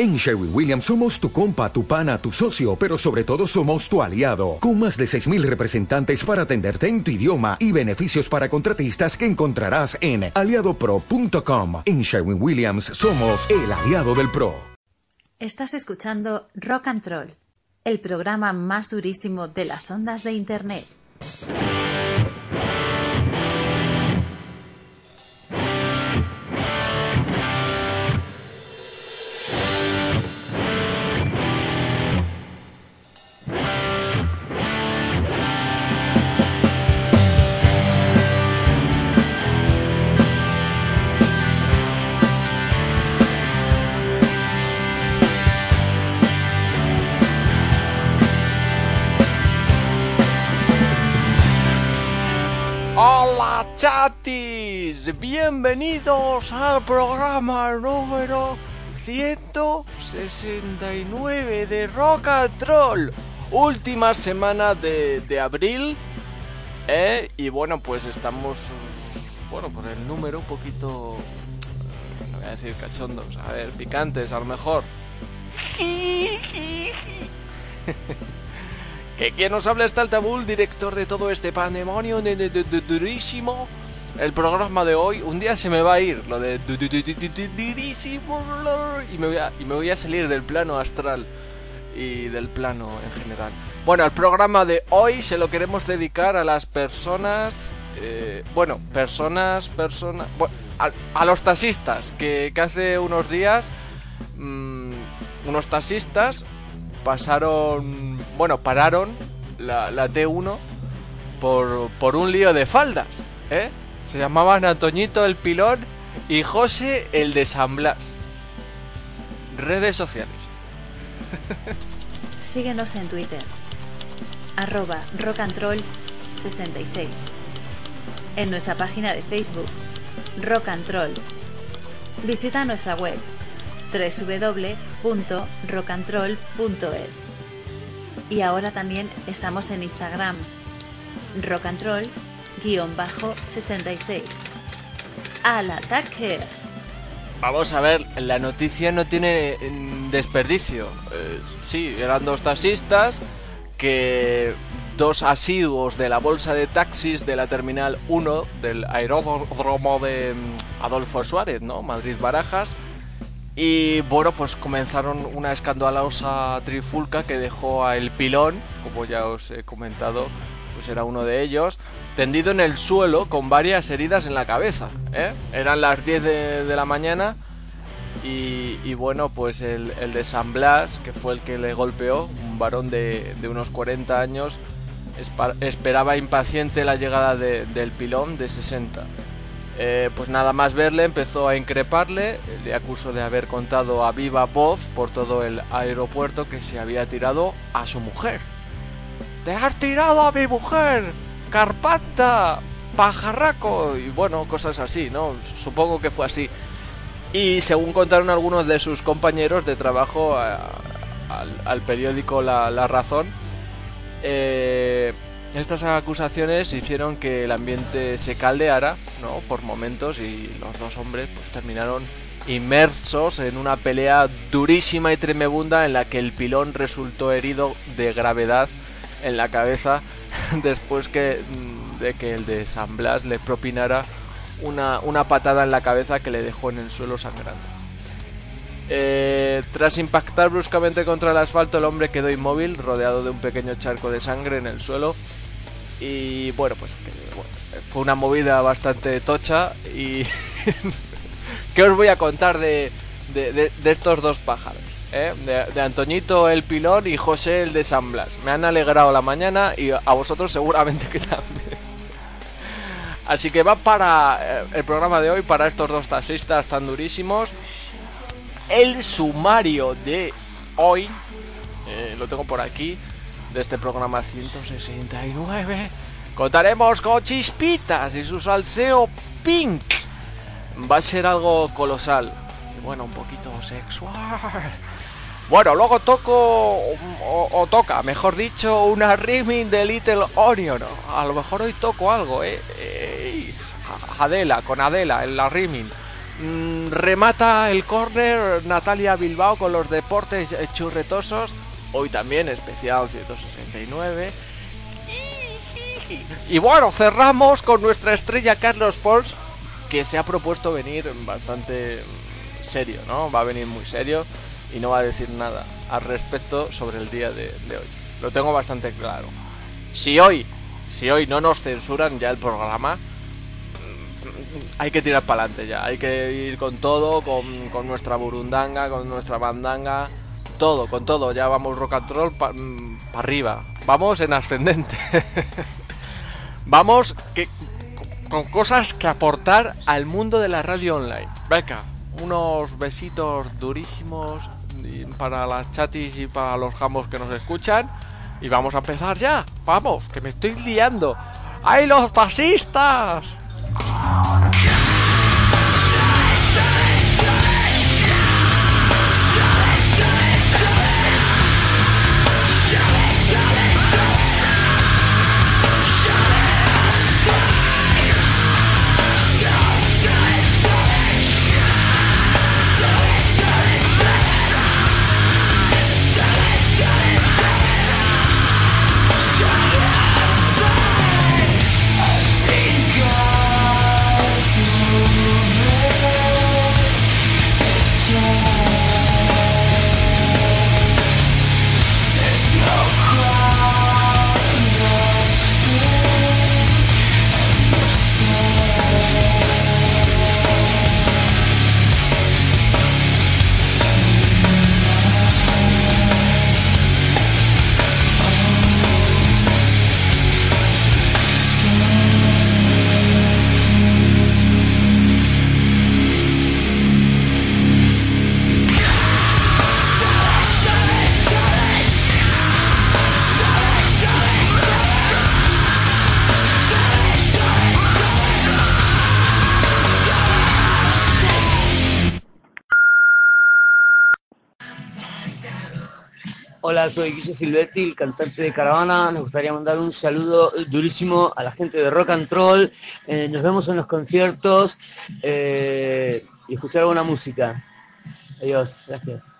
En Sherwin Williams somos tu compa, tu pana, tu socio, pero sobre todo somos tu aliado, con más de 6.000 representantes para atenderte en tu idioma y beneficios para contratistas que encontrarás en aliadopro.com. En Sherwin Williams somos el aliado del PRO. Estás escuchando Rock and Troll, el programa más durísimo de las ondas de Internet. Chatis, bienvenidos al programa número 169 de Rock and Troll. Última semana de, de abril. ¿eh? Y bueno, pues estamos, bueno, por el número un poquito, no voy a decir cachondos, a ver, picantes a lo mejor. Que quien nos habla está el Tabul, director de todo este pandemonio de, de- de- de- durísimo. El programa de hoy, un día se me va a ir lo de du- du- du- du- du- du- durísimo y me, voy a, salir del plano astral y del plano en general. Bueno, el programa de hoy se lo queremos dedicar a las personas, eh, bueno, personas, personas, bueno, a, los taxistas que, que hace unos días mm, unos taxistas pasaron, bueno, pararon la, la T1 por, por un lío de faldas, ¿eh? Se llamaban Antoñito el Pilón y José el de San Blas. Redes sociales. Síguenos en Twitter, arroba rockandroll66. En nuestra página de Facebook, Rock and Troll. Visita nuestra web, www.rockandroll.es. Y ahora también estamos en Instagram, rockandroll-66. ¡Al ataque! Vamos a ver, la noticia no tiene mm, desperdicio. Eh, sí, eran dos taxistas que dos asiduos de la bolsa de taxis de la terminal 1 del aeródromo de mm, Adolfo Suárez, ¿no? Madrid Barajas. Y bueno, pues comenzaron una escandalosa trifulca que dejó a El Pilón, como ya os he comentado, pues era uno de ellos, tendido en el suelo con varias heridas en la cabeza. ¿eh? Eran las 10 de, la mañana y, bueno, pues el, el de San Blas, que fue el que le golpeó, un varón de, de unos 40 años, esperaba impaciente la llegada de- del pilón de 60. Eh, pues nada más verle empezó a increparle, le acusó de haber contado a viva voz por todo el aeropuerto que se había tirado a su mujer. ¡Te has tirado a mi mujer! ¡Carpanta! ¡Pajarraco! Y bueno, cosas así, ¿no? Supongo que fue así. Y según contaron algunos de sus compañeros de trabajo al periódico La, La Razón, eh, estas acusaciones hicieron que el ambiente se caldeara, ¿no? Por momentos y los dos hombres pues terminaron inmersos en una pelea durísima y tremebunda en la que el pilón resultó herido de gravedad en la cabeza después que, mm, de que el de San Blas le propinara una, una patada en la cabeza que le dejó en el suelo sangrando. Eh, tras impactar bruscamente contra el asfalto, el hombre quedó inmóvil, rodeado de un pequeño charco de sangre en el suelo. Y bueno, pues que, bueno, fue una movida bastante tocha. Y. ¿Qué os voy a contar de, de- de- de estos dos pájaros? eh? De, Antoñito el Pilón y José el de San Blas. Me han alegrado la mañana y a vosotros seguramente que también. Así que va para eh, el programa de hoy, para estos dos taxistas tan durísimos el sumario de hoy, eh, lo tengo por aquí, de este programa 169, contaremos con Chispitas y su salseo pink. Va a ser algo colosal. Y bueno, un poquito sexual. Bueno, luego toco, o, toca, mejor dicho, una remix de Little Onion. A lo mejor hoy toco algo, eh. Ey, Adela, con Adela, en la remix. Mm, remata el córner Natalia Bilbao con los deportes churretosos. Hoy también especial 169. Y bueno, cerramos con nuestra estrella Carlos Pols, que se ha propuesto venir bastante serio, ¿no? Va a venir muy serio y no va a decir nada al respecto sobre el día de, hoy. Lo tengo bastante claro. Si hoy, si hoy no nos censuran ya el programa, hay que tirar para adelante ya. Hay que ir con todo, con, nuestra burundanga, con nuestra bandanga, todo, con todo. Ya vamos rock and roll para mm, arriba. Vamos en ascendente. vamos con cosas que aportar al mundo de la radio online. Venga, unos besitos durísimos para las chatis y para los jambos que nos escuchan. Y vamos a empezar ya. Vamos, que me estoy liando. ¡Ay, los taxistas! Soy Guillermo Silvetti, el cantante de Caravana. Nos gustaría mandar un saludo durísimo a la gente de Rock and Roll. Eh, nos vemos en los conciertos eh, y escuchar buena música. Adiós, gracias.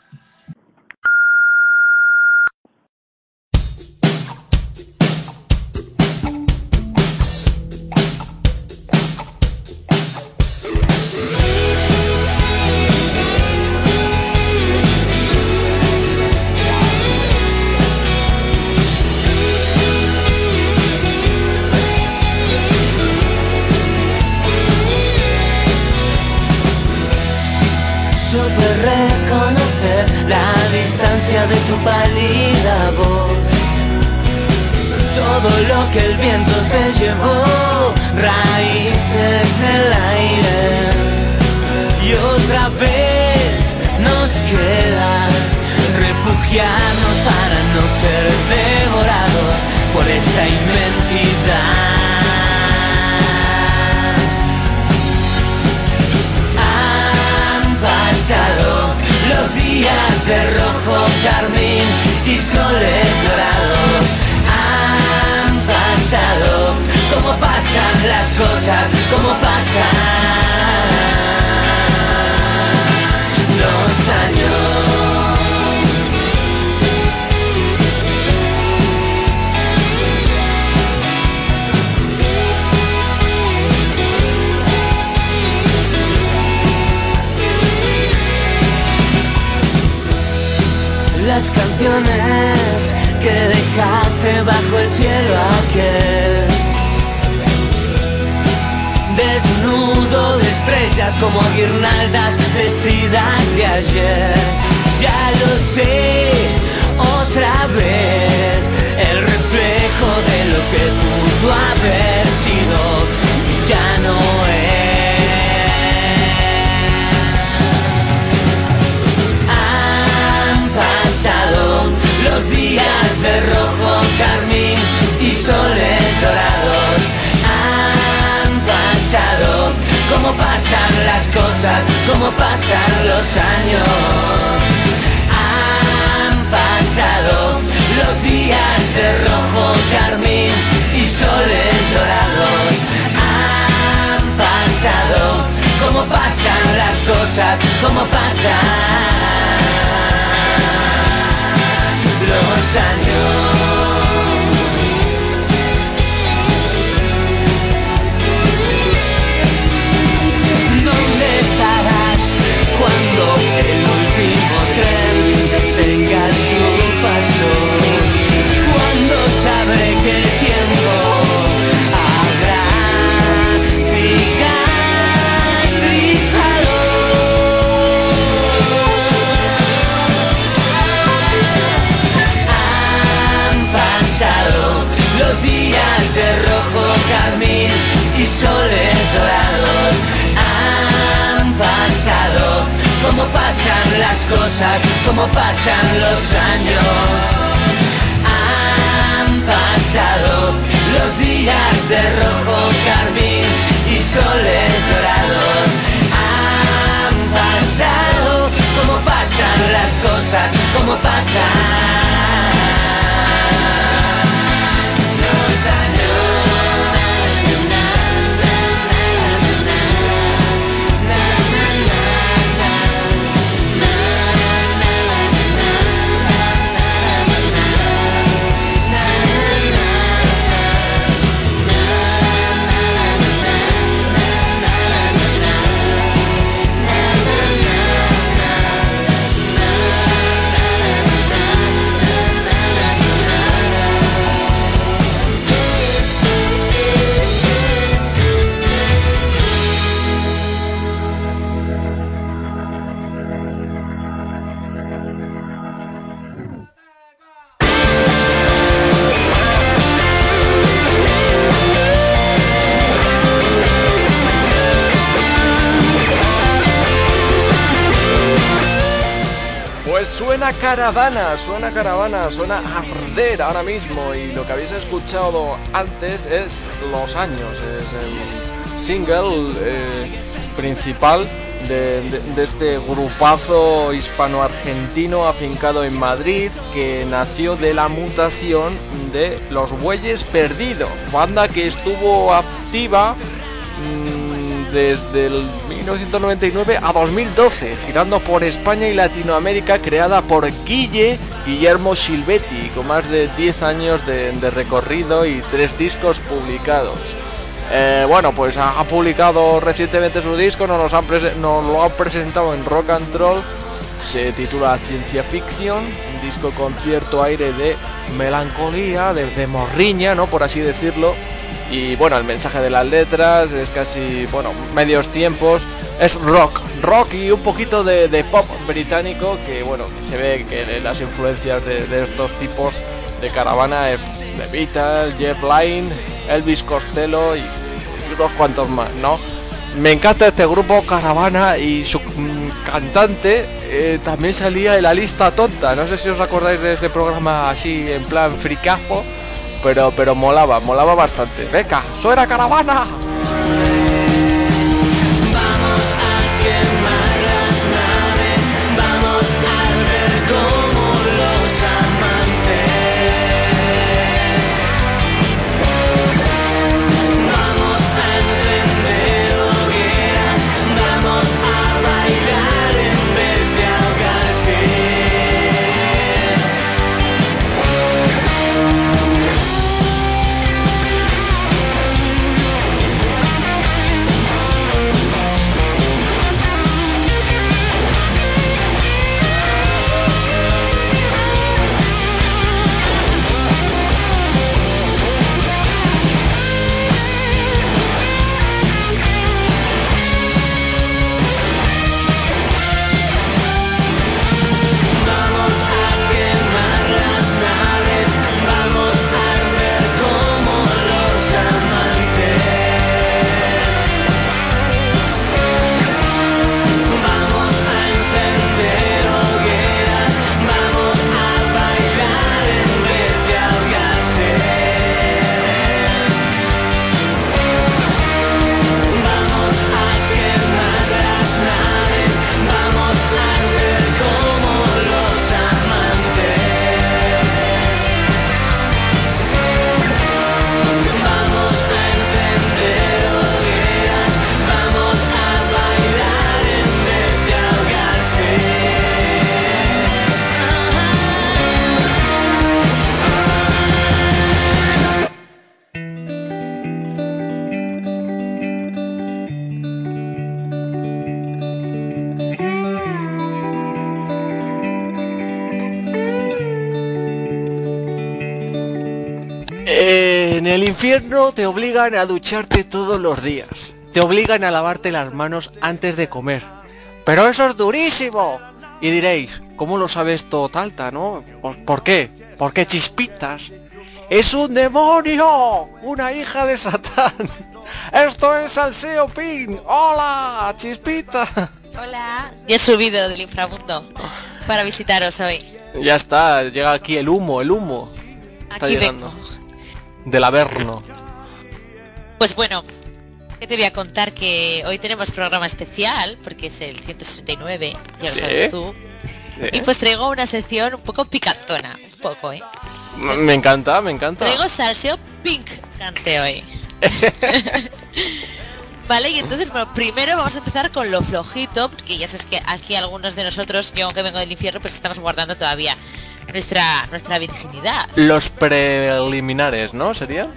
Cosas, como pasan los años. Han pasado los días de rojo, carmín y soles dorados han pasado, como pasan las como pasa los años. Y soles dorados han pasado, como pasan las cosas, como pasan los años. Han pasado los días de rojo carmín y soles dorados. Han pasado, como pasan las cosas, como pasan. Caravana, suena caravana, suena arder ahora mismo y lo que habéis escuchado antes es Los Años, es el single eh, principal de, este grupazo hispano-argentino afincado en Madrid que nació de la mutación de Los Bueyes Perdidos, banda que estuvo activa mm, desde el 1999 a 2012, girando por España y Latinoamérica, creada por Guille Guillermo Silvetti, con más de 10 años de, recorrido y tres discos publicados. Eh, bueno, pues ha, publicado recientemente su disco, nos, nos lo ha presentado en Rock and Roll, se titula Ciencia Ficción, un disco con cierto aire de melancolía, de, de morriña, ¿no? Por así decirlo y bueno, el mensaje de las letras es casi, bueno, medios tiempos, es rock, rock y un poquito de, pop británico que bueno, se ve que las influencias de, estos tipos de caravana, de Beatles, Jeff Lynne, Elvis Costello y, unos cuantos más, ¿no? Me encanta este grupo Caravana y su mm, cantante eh, también salía en la lista tonta. No sé si os acordáis de ese programa así en plan fricazo pero, pero molaba, molaba bastante. Venga, suena caravana. En el infierno te obligan a ducharte todos los días. Te obligan a lavarte las manos antes de comer. Pero eso es durísimo. Y diréis, ¿cómo lo sabes todo Talta, no? ¿Por, por qué? ¿Por qué chispitas? ¡Es un demonio! ¡Una hija de Satán! ¡Esto es Salseo Pin! ¡Hola! ¡Chispita! Hola. Ya he subido del inframundo para visitaros hoy. Ya está, llega aquí el humo, el humo. Está Aquí llegando. vengo. Del Averno. Pues bueno, ¿qué te voy a contar? Que hoy tenemos programa especial, porque es el 169, ya lo Sí. sabes tú. Sí. Y pues traigo una sección un poco picantona, un poco, ¿eh? Me encanta, me encanta. Traigo salseo pink cante hoy. vale, y entonces, bueno, primero vamos a empezar con lo flojito, porque ya sabes que aquí algunos de nosotros, yo aunque vengo del infierno, pues estamos guardando todavía nuestra nuestra virginidad. Los preliminares, ¿no? ¿Serían?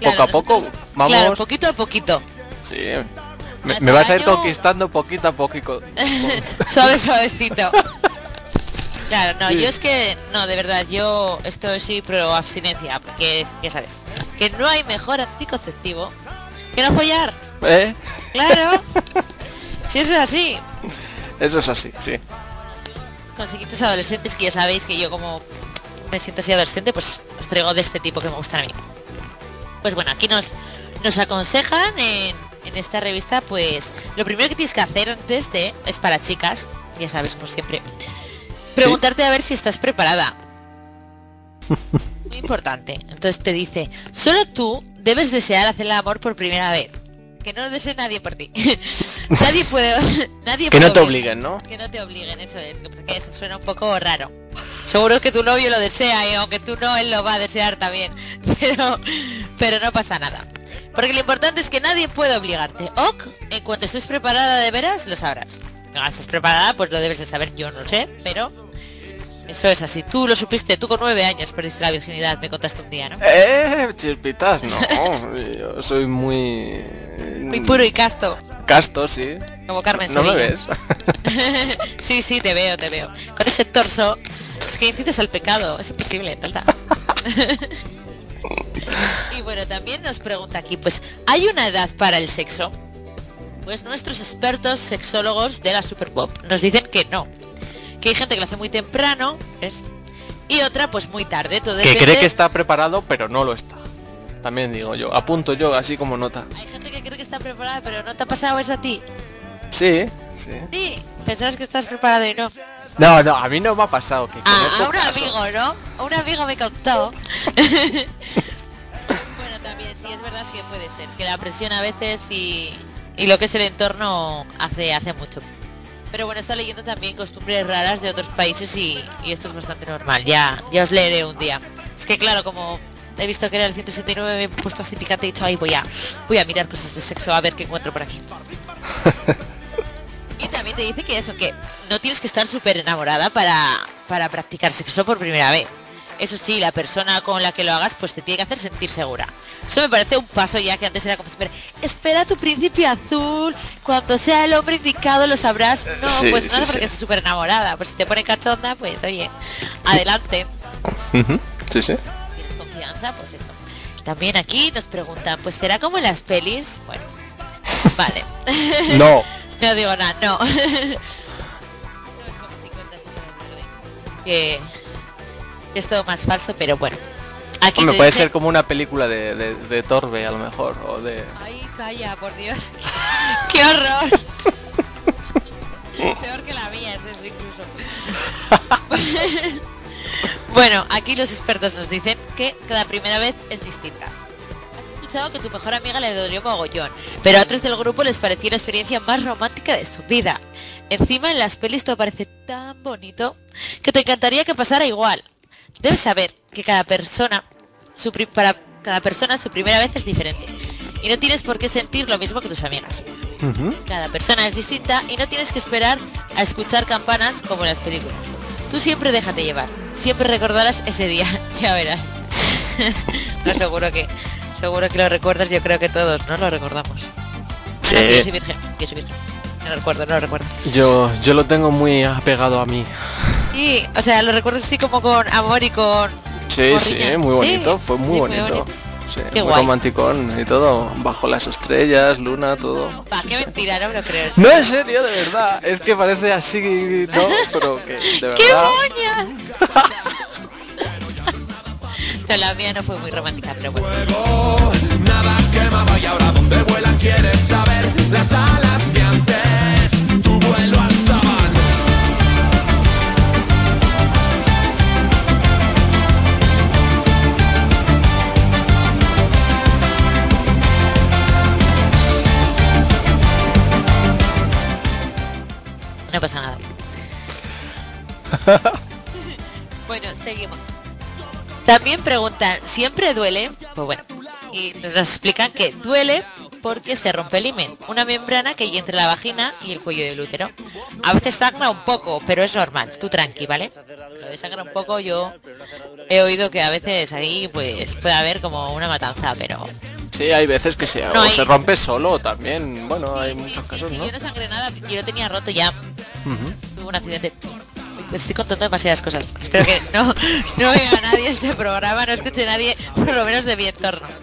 poco a Claro, poco. nosotros- Vamos. Claro, poquito a poquito. Sí. Me, vas a ir conquistando poquito a poquito. Suave, suavecito. Claro, no, Sí. yo es que, no, de verdad, yo estoy sí pro abstinencia, porque ya sabes, que no hay mejor anticonceptivo que no follar. ¿Eh? Claro. si eso es así. Eso es así, sí. Conseguidos adolescentes que ya sabéis que yo como me siento así adolescente, pues os traigo de este tipo que me gustan a mí. Pues bueno, aquí nos, nos aconsejan en, en esta revista, pues lo primero que tienes que hacer antes de, es para chicas, ya sabes, como siempre, preguntarte a ver si estás preparada. Muy importante. Entonces te dice, solo tú debes desear hacer el amor por primera vez. Que no lo desee nadie por ti. nadie puede... nadie Que puede no te obliguen, ¿no? que no te obliguen, eso es. Que, eso suena un poco raro. Seguro que tu novio lo desea y aunque tú no, él lo va a desear también. Pero, pero no pasa nada. Porque lo importante es que nadie puede obligarte. Ok, en cuanto estés preparada de veras, lo sabrás. No estés preparada, pues lo debes de saber, yo no sé, pero eso es así. Tú lo supiste, tú con nueve años perdiste la virginidad, me contaste un día, ¿no? Eh, chispitas, no. Yo soy muy... Muy puro y casto, Casto, sí. como Carmen ¿No me ves? sí, sí, te veo, te veo. Con ese torso, es que incites al pecado, es imposible, talta. y bueno, también nos pregunta aquí, pues, ¿hay una edad para el sexo? Pues nuestros expertos sexólogos de la Super Pop nos dicen que no. Que hay gente que lo hace muy temprano, ¿ves? Y otra pues muy tarde, todo Que depende- cree que está preparado, pero no lo está. También digo yo. Apunto yo así como nota. Hay gente que cree que está preparada, pero no te ha pasado eso a ti. Sí, sí. Sí, pensabas que estás preparado y no. No, no, a mí no me ha pasado. Que Ah, a un amigo, ¿no? A un amigo me contó. bueno, también sí es verdad que puede ser, que la presión a veces y, y lo que es el entorno hace, hace mucho. Pero bueno, está leyendo también costumbres raras de otros países y, y esto es bastante normal. Ya, ya os leeré un día. Es que claro, como he visto que era el 169, me he puesto así picante y he dicho, ay, voy a, voy a mirar cosas de sexo a ver qué encuentro por aquí. Y también te dice que eso, que no tienes que estar súper enamorada para, para practicar sexo por primera vez. Eso sí, la persona con la que lo hagas pues te tiene que hacer sentir segura. Eso me parece un paso ya que antes era como espera, espera tu príncipe azul, cuando sea el hombre indicado lo sabrás. No, Sí, pues sí, hace porque sí. súper enamorada. Pues si te pone cachonda, pues oye, adelante. Sí, sí. Pues esto. También aquí nos preguntan, pues será como en las pelis. Bueno, vale. No. No digo nada, no. No es como 50 sombras de Grey, que es todo más falso, pero bueno. Aquí Hombre, puede dice- ser como una película de, de, de Torbe, a lo mejor. O de... Ay, calla, por Dios. ¡Qué horror! Peor que la mía es eso incluso. Bueno, aquí los expertos nos dicen que cada primera vez es distinta. Has escuchado que tu mejor amiga le dolió mogollón, pero a otros del grupo les pareció la experiencia más romántica de su vida. Encima en las pelis todo parece tan bonito que te encantaría que pasara igual. Debes saber que cada persona, su para cada persona su primera vez es diferente. Y no tienes por qué sentir lo mismo que tus amigas. Cada persona es distinta y no tienes que esperar a escuchar campanas como en las películas. Tú siempre déjate llevar. Siempre recordarás ese día, ya verás. no, seguro que seguro que lo recuerdas, yo creo que todos, ¿no? Lo recordamos. Sí. Que yo soy virgen, yo soy virgen. No lo recuerdo, no lo recuerdo. Yo, yo lo tengo muy apegado a mí. Sí, o sea, lo recuerdo así como con amor y con... Sí, Sí, muy Sí, bonito, fue muy bonito. Sí, Qué muy guay. romanticón y todo, bajo las estrellas, luna, todo. Va, qué mentira, no me lo creo. No, en serio, de verdad. Es que parece así, ¿no? Pero que de ¡Qué verdad. moña! No, la mía no fue muy romántica, pero bueno. Nada quemaba y ahora donde vuela quieres saber las alas que antes No pasa nada. bueno, seguimos. También preguntan, ¿siempre duele? Pues bueno, y nos explican que duele porque se rompe el himen, una membrana que hay entre la vagina y el cuello del útero. A veces sangra un poco, pero es normal, tú tranqui, ¿vale? Lo de sangra un poco yo he oído que a veces ahí pues puede haber como una matanza, pero Sí, hay veces que se, No, o hay- se rompe solo también. Bueno, hay muchos Sí, casos, ¿no? Yo no sangré nada, yo lo tenía roto ya. Tuve un accidente. Estoy contando demasiadas cosas. Espero que no, no venga nadie este programa, no escuche nadie, por lo menos de mi entorno.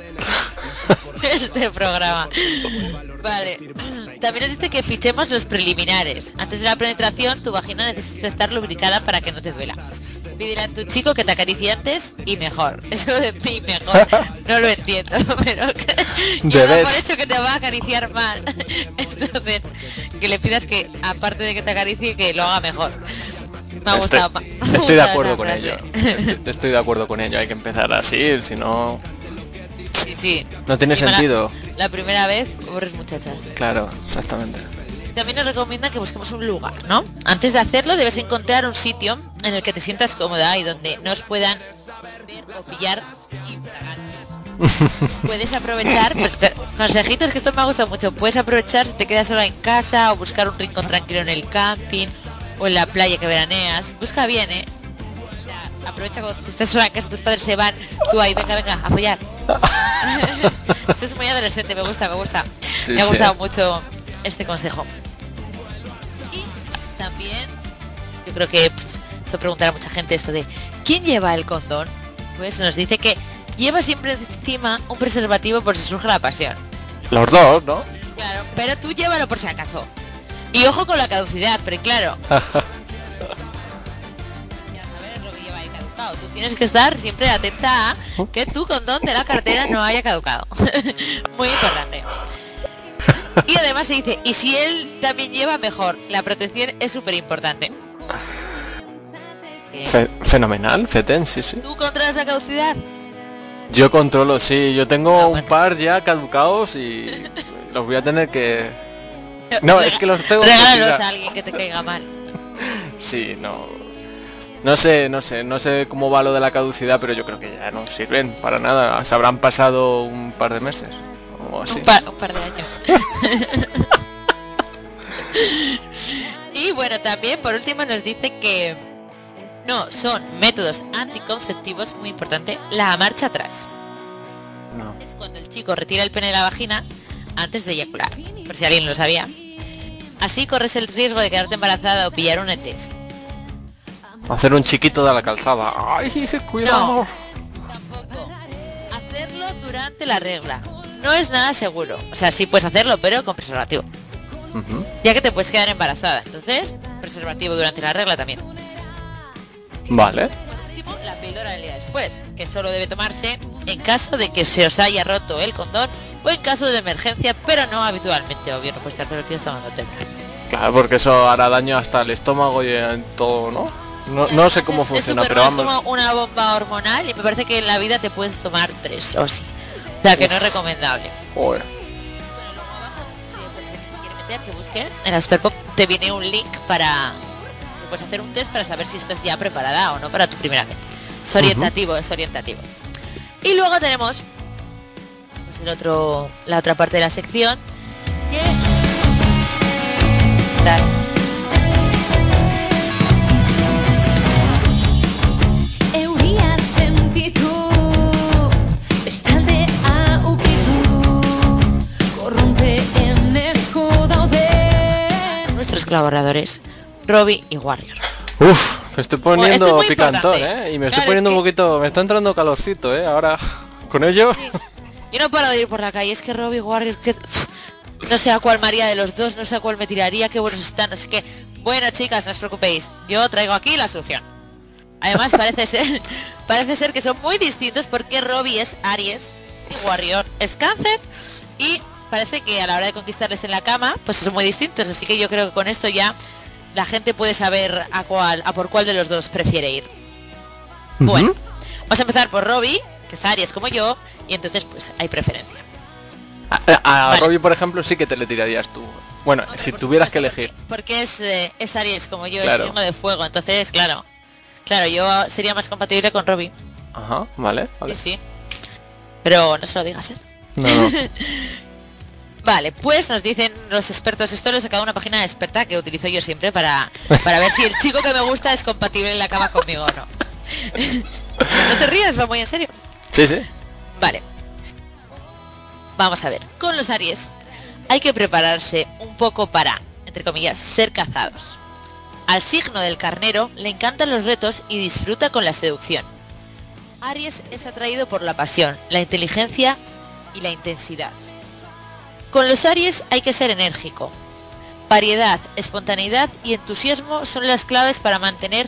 Este programa. Vale. También nos dice que fichemos los preliminares. Antes de la penetración, tu vagina necesita estar lubricada para que no te duela. Pídele a tu chico que te acaricie antes y mejor. Eso de mí mejor. No lo entiendo, pero por hecho que te va a acariciar mal. Entonces, que le pidas que, aparte de que te acaricie, que lo haga mejor. Me ha Estoy, gustado. ma- me ha estoy de acuerdo con ello. Estoy, estoy de acuerdo con ello. Hay que empezar así, si no, Sí, sí. no tiene la- sentido. La, primera vez, pobres muchachas. Claro, exactamente. También nos recomiendan que busquemos un lugar, ¿no? Antes de hacerlo debes encontrar un sitio en el que te sientas cómoda y donde no os puedan ver o pillar. Puedes aprovechar, pues, consejitos que esto me ha gustado mucho, puedes aprovechar si te quedas sola en casa o buscar un rincón tranquilo en el camping o en la playa que veraneas. Busca bien, ¿eh? Aprovecha cuando estás sola en casa, tus padres se van, tú ahí, venga, venga, a follar. Eso es muy adolescente, me gusta, me gusta. Sí, me ha sí. gustado mucho este consejo. También, yo creo que pues, se preguntará mucha gente esto de ¿quién lleva el condón? Pues nos dice que lleva siempre encima un preservativo por si surge la pasión. Los dos, ¿no? Claro, pero tú llévalo por si acaso. Y ojo con la caducidad, pero claro. ya sabes lo que lleva ahí caducado. Tú tienes que estar siempre atenta a que tu condón de la cartera no haya caducado. Muy importante. Y además se dice, y si él también lleva mejor, la protección es súper importante. Fe- fenomenal, Feten, sí, sí. ¿Tú controlas la caducidad? Yo controlo, sí. Yo tengo Ah, un bueno. par ya caducados y los voy a tener que... No, es que los tengo Regálalos a alguien que te caiga mal. Sí, no. No sé, no sé, no sé cómo va lo de la caducidad, pero yo creo que ya no sirven para nada. Se habrán pasado un par de meses. Así. Un, par, un par de años. y bueno, también por último nos dice que no son métodos anticonceptivos, muy importante, la marcha atrás. No. Es cuando el chico retira el pene de la vagina antes de eyacular, por si alguien lo sabía. Así corres el riesgo de quedarte embarazada o pillar un ETS. Hacer un chiquito de la calzada. Ay, cuidado. Tampoco. Hacerlo durante la regla. No es nada seguro. O sea, sí puedes hacerlo, pero con preservativo. Ya que te puedes quedar embarazada. Entonces, preservativo durante la regla también. Vale. La píldora del día después, que solo debe tomarse en caso de que se os haya roto el condón o en caso de emergencia, pero no habitualmente, obvio, no puedes estar todos los días tomándote. Claro, porque eso hará daño hasta el estómago y en todo, ¿no? No, no sé cómo es- es funciona, pero vamos. Es como una bomba hormonal y me parece que en la vida te puedes tomar tres o sí. O sea, que no es recomendable. Joder. Pues, si quiere meter, que busque. En la Superpop te viene un link para puedes hacer un test para saber si estás ya preparada o no para tu primera vez. Es orientativo, es orientativo. Y luego tenemos pues, el otro, la otra parte de la sección que colaboradores Robbie y Warrior. Uf, me estoy Esto poniendo es picantón. ¿eh? Y me Claro, estoy poniendo es un poquito... Me está entrando calorcito, ¿eh? Ahora, con ello... Yo no paro de ir por la calle, es que Robbie Warrior, que... no sé a cuál María de los dos, no sé a cuál me tiraría, qué buenos están, así que, bueno chicas, no os preocupéis, yo traigo aquí la solución. Además parece ser, parece ser que son muy distintos porque Robbie es Aries y Warrior es Cáncer y parece que a la hora de conquistarles en la cama, pues son muy distintos, así que yo creo que con esto ya la gente puede saber a cuál, a por cuál de los dos prefiere ir. Bueno, vamos a empezar por Robbie, que es Aries como yo, y entonces pues hay preferencia. A, a Vale. Robbie, por ejemplo, sí que te le tirarías tú. Bueno, si tuvieras que elegir. Porque es, eh, es Aries como yo, Claro. es signo de fuego, entonces claro. Claro, yo sería más compatible con Robbie. Ajá, vale, vale. Sí, sí. Pero no se lo digas, ¿eh? No, no. Vale, pues nos dicen los expertos, esto lo he sacado una página experta que utilizo yo siempre para, para ver si el chico que me gusta es compatible en la cama conmigo o no. no te rías, va muy en serio. Sí, sí. Vale. Vamos a ver. Con los Aries hay que prepararse un poco para, entre comillas, ser cazados. Al signo del carnero le encantan los retos y disfruta con la seducción. Aries es atraído por la pasión, la inteligencia y la intensidad. Con los Aries hay que ser enérgico. Variedad, espontaneidad y entusiasmo son las claves para mantener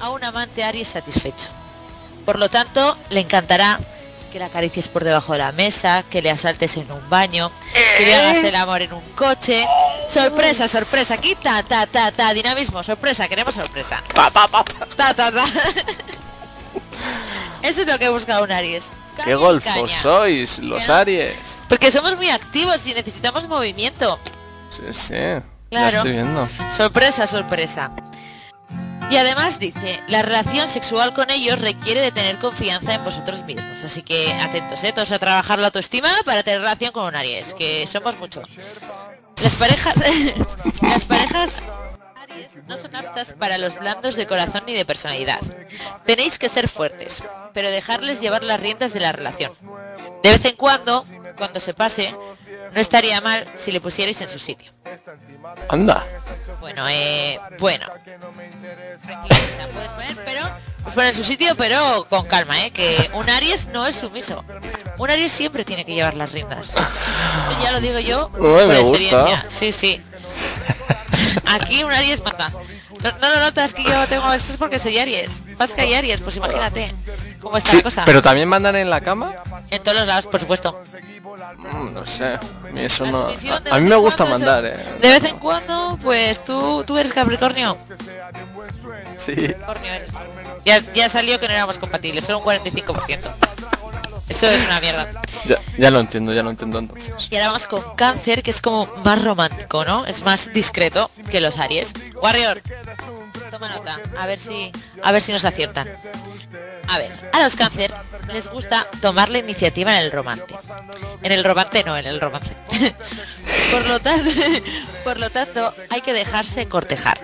a un amante Aries satisfecho. Por lo tanto, le encantará que le acaricies por debajo de la mesa, que le asaltes en un baño, que le hagas el amor en un coche. Sorpresa, sorpresa, aquí ta, ta, ta, ta, dinamismo, sorpresa, queremos sorpresa. Pa. Ta, ta, ta. Eso es lo que busca un Aries. ¡Qué golfos sois, los ¿no? Aries! Porque somos muy activos y necesitamos movimiento. Sí, sí. Claro. estoy viendo. Sorpresa, sorpresa. Y además dice, la relación sexual con ellos requiere de tener confianza en vosotros mismos. Así que atentos, ¿eh? Todos a trabajar la autoestima para tener relación con un Aries, que somos mucho. Las parejas... las parejas no son aptas para los blandos de corazón ni de personalidad. Tenéis que ser fuertes, pero dejarles llevar las riendas de la relación. De vez en cuando, cuando se pase, no estaría mal si le pusierais en su sitio. Anda. Bueno, eh, bueno. Tranquilidad, puedes poner, pero pues poner en su sitio, pero con calma, eh, que un Aries no es sumiso. Un Aries siempre tiene que llevar las riendas. Ya lo digo yo. Uy, por me gusta. Sí, sí. Aquí un Aries manda. No, no lo notas que yo tengo esto es porque soy Aries. Que hay Aries, pues imagínate cómo está Sí, la cosa. pero también mandan en la cama. En todos los lados, por supuesto. Mm, no sé. A mí eso no. A, a mí me gusta mandar, eso- eh. De vez en cuando, pues tú, tú eres Capricornio. Sí. Capricornio eres. Ya, ya salió que no éramos compatibles, solo un 45%. Eso es una mierda. Ya, ya lo entiendo, ya lo entiendo entonces. Y ahora vamos con cáncer, que es como más romántico, ¿no? Es más discreto que los Aries. Warrior, toma nota, a ver si, a ver si nos aciertan. A ver, a los cáncer les gusta tomar la iniciativa en el romance. En el romance no, en el romance. por lo tanto, por lo tanto, hay que dejarse cortejar.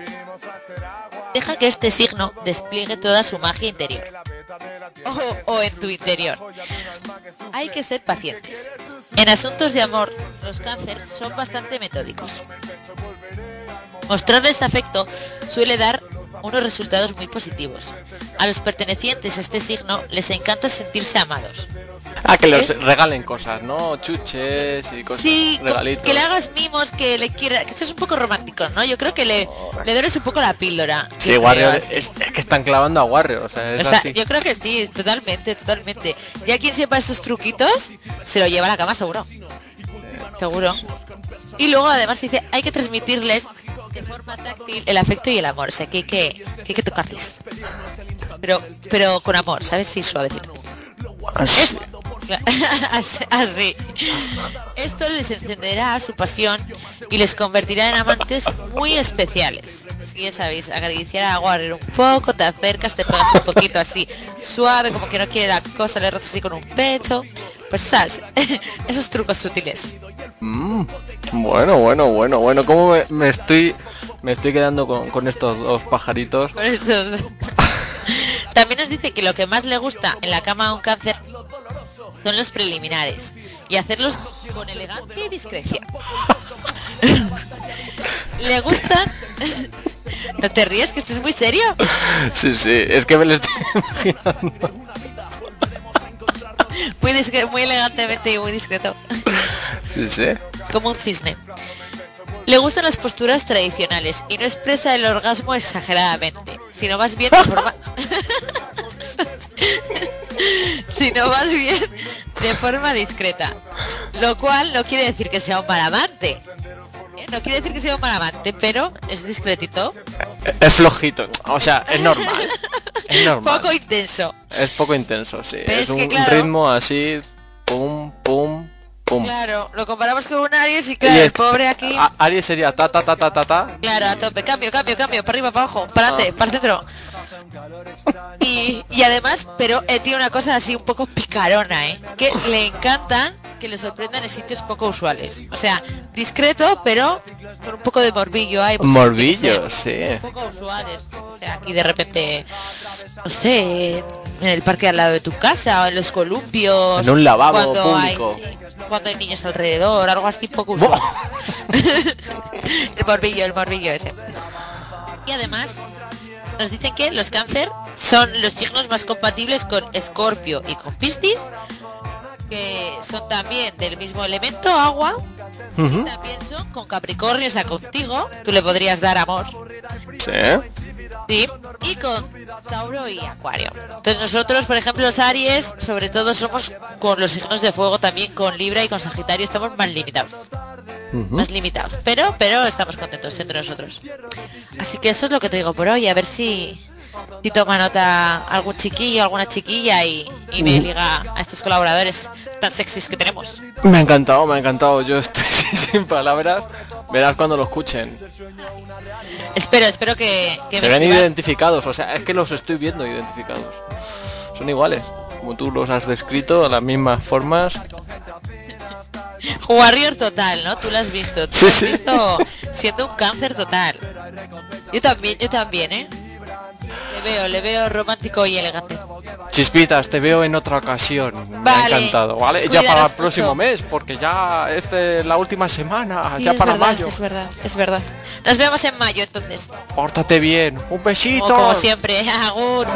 Deja que este signo despliegue toda su magia interior. O, o en tu interior. Hay que ser pacientes. En asuntos de amor, los cáncer son bastante metódicos. Mostrarles afecto suele dar unos resultados muy positivos. A los pertenecientes a este signo les encanta sentirse amados. Ah, que les ¿Eh? regalen cosas, ¿no? Chuches y cosas. Sí, regalitos. que le hagas mimos, que le quiera, que esto es un poco romántico, ¿no? Yo creo que le, le dores un poco la píldora. Sí, Warrior, es, es que están clavando a Warrior, o sea, es O sea, así. yo creo que sí, totalmente, totalmente. Ya quien sepa estos truquitos, se lo lleva a la cama seguro. Seguro. Y luego además dice, hay que transmitirles de forma táctil el afecto y el amor. O sea, que hay que, que, hay que tocarles. Pero, pero con amor, ¿sabes? Sí, suavecito. Así. Esto les encenderá su pasión y les convertirá en amantes muy especiales. Que ya sabéis, acariciar a Warrior un poco, te acercas, te pegas un poquito así, suave, como que no quiere la cosa, le rozas así con un pecho. Pues sabes, esos trucos sutiles. Mm, bueno, bueno, bueno, bueno. ¿Cómo me, me estoy me estoy quedando con, con estos dos pajaritos? También nos dice que lo que más le gusta en la cama a un cáncer son los preliminares y hacerlos con elegancia y discreción. le gustan No te ríes, que esto es muy serio. Sí, sí, es que me lo estoy imaginando. Muy, discre- muy elegantemente y muy discreto. Sí, sí. Como un cisne. Le gustan las posturas tradicionales y no expresa el orgasmo exageradamente, sino más bien de forma... sino más bien de forma discreta. Lo cual no quiere decir que sea un mal amante. ¿eh? No quiere decir que sea un mal amante, pero es discretito, Es flojito, o sea, es normal. Es normal. poco intenso. Es poco intenso, sí. Pero Es es que, un claro- ritmo así, pum, pum, pum. Claro, lo comparamos con un Aries y Y claro, el es- pobre aquí... A- Aries sería ta ta ta ta ta ta. Claro, a tope, cambio, cambio, cambio, para arriba, para abajo, para Ah. adelante, para el centro. Y, y además, pero eh, tiene una cosa así un poco picarona, ¿eh? Que le encantan que le sorprendan en sitios poco usuales. O sea, discreto, pero con un poco de morbillo. Hay Morbillo, sí. poco usuales. O sea, aquí de repente, no sé, en el parque al lado de tu casa o en los columpios. En un lavabo cuando público. Hay, sí, cuando hay niños alrededor, algo así poco usual. el morbillo, el morbillo ese. Y además, nos dicen que los cáncer son los signos más compatibles con Escorpio y con Piscis, que son también del mismo elemento, agua. Ujú. También son con Capricornio, o sea, contigo, tú le podrías dar amor. Sí. Sí, y con Tauro y Acuario. Entonces nosotros, por ejemplo, los Aries, sobre todo somos con los signos de fuego, también con Libra y con Sagitario estamos más limitados. Más limitados. Pero, pero estamos contentos entre nosotros. Así que eso es lo que te digo por hoy, a ver si, si toma nota algún chiquillo, alguna chiquilla y, y me liga a estos colaboradores tan sexys que tenemos. Me ha encantado, me ha encantado. Yo estoy sin palabras. Verás cuando lo escuchen. Espero, espero que, que Se ven identificados, o sea, es que los estoy viendo identificados. Son iguales. Como tú los has descrito, las mismas formas. Warrior total, ¿no? Tú lo has visto. Tú Sí, lo has sí. visto siendo un cáncer total. Yo también, yo también, ¿eh? Le veo, le veo romántico y elegante. Chispitas, te veo en otra ocasión. Me ha encantado, ¿vale? ya para el mucho. próximo mes, porque ya este es la última semana, Sí, ya para verdad, mayo. Es verdad, es verdad. Nos vemos en mayo entonces. Pórtate bien. Un Como, besito. como siempre. Agur.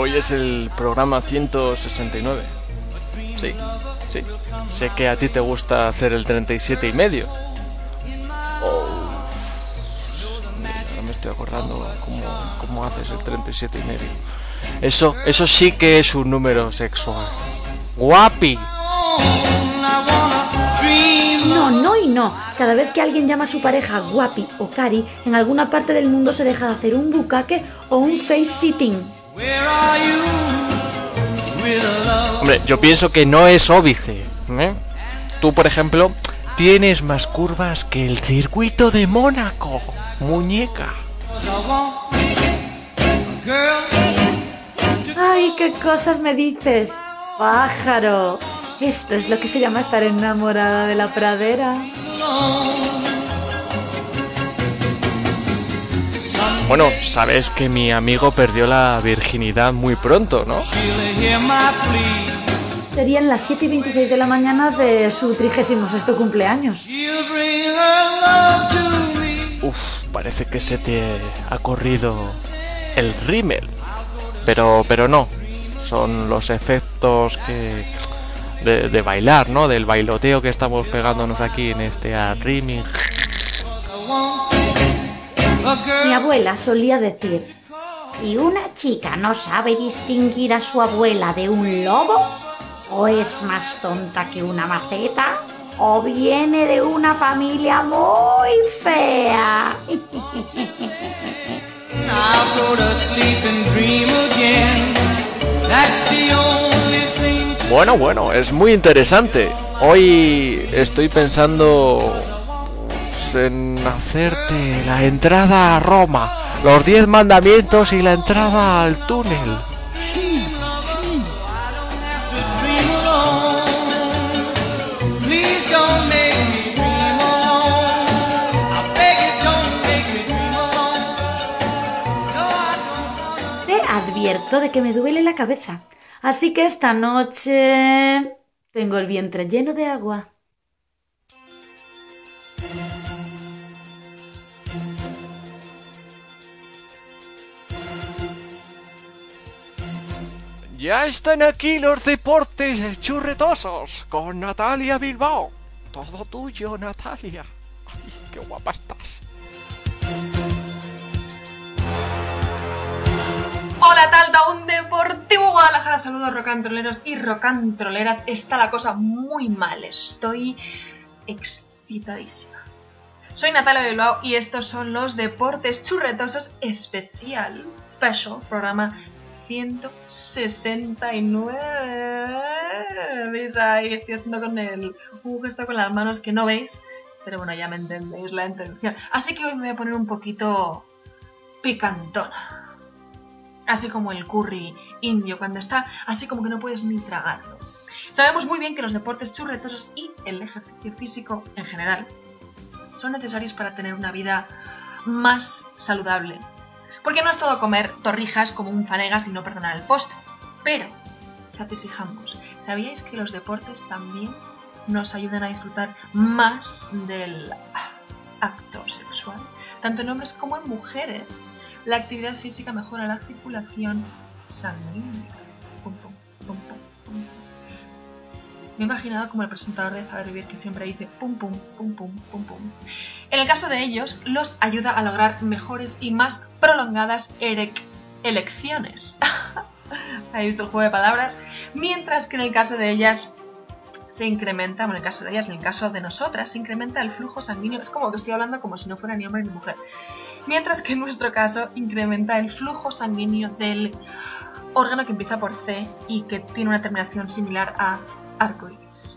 Hoy es el programa 169. Sí, sí. Sé que a ti te gusta hacer el 37 y medio. Oh, ahora me estoy acordando cómo, cómo haces el 37 y medio. Eso, eso sí que es un número sexual. Guapi. No, no y no. Cada vez que alguien llama a su pareja guapi o cari, en alguna parte del mundo se deja de hacer un bucaque o un face sitting. Hombre, yo pienso que no es óbice. ¿eh? Tú, por ejemplo, tienes más curvas que el circuito de Mónaco, muñeca. ¡Ay, qué cosas me dices! ¡Pájaro! Esto es lo que se llama estar enamorada de la pradera. Bueno, sabes que mi amigo perdió la virginidad muy pronto, ¿no? Serían las 7 y 26 de la mañana de su 36 cumpleaños. Uf, parece que se te ha corrido el rímel. Pero, pero no. Son los efectos que de, de bailar, ¿no? Del bailoteo que estamos pegándonos aquí en este rímel. Mi abuela solía decir, Si una chica no sabe distinguir a su abuela de un lobo, o es más tonta que una maceta, o viene de una familia muy fea. Bueno, bueno, es muy interesante. Hoy estoy pensando pues, en hacerte la entrada a Roma, los diez mandamientos y la entrada al túnel. Sí, sí. te cierto de que me duele la cabeza. Así que esta noche tengo el vientre lleno de agua. Ya están aquí los deportes churretosos con Natalia Bilbao. Todo tuyo, Natalia. Ay, qué guapa estás. Hola Talta, un Deportivo Guadalajara. Saludos rocantroleros y rocantroleras. Está la cosa muy mal. Estoy excitadísima. Soy Natalia Bilbao y estos son los Deportes Churretosos Especial, Special, programa 169. ¿Veis ahí? Estoy haciendo con el, un gesto con las manos que no veis, pero bueno, ya me entendéis la intención. Así que hoy me voy a poner un poquito picantona. Así como el curry indio, cuando está así como que no puedes ni tragarlo. Sabemos muy bien que los deportes churretosos y el ejercicio físico en general son necesarios para tener una vida más saludable. Porque no es todo comer torrijas como un fanegas y no perdonar el postre. Pero, chates ¿sabíais que los deportes también nos ayudan a disfrutar más del acto sexual? Tanto en hombres como en mujeres. La actividad física mejora la circulación sanguínea. Pum, pum, pum. Me he imaginado como el presentador de Saber Vivir que siempre dice pum pum, pum pum, pum pum. En el caso de ellos, los ayuda a lograr mejores y más prolongadas elecciones. ¿Habéis visto el juego de palabras? Mientras que en el caso de ellas se incrementa, bueno, en el caso de ellas, en el caso de nosotras, se incrementa el flujo sanguíneo. Es como que estoy hablando como si no fuera ni hombre ni mujer. Mientras que en nuestro caso incrementa el flujo sanguíneo del órgano que empieza por C y que tiene una terminación similar a arcoíris.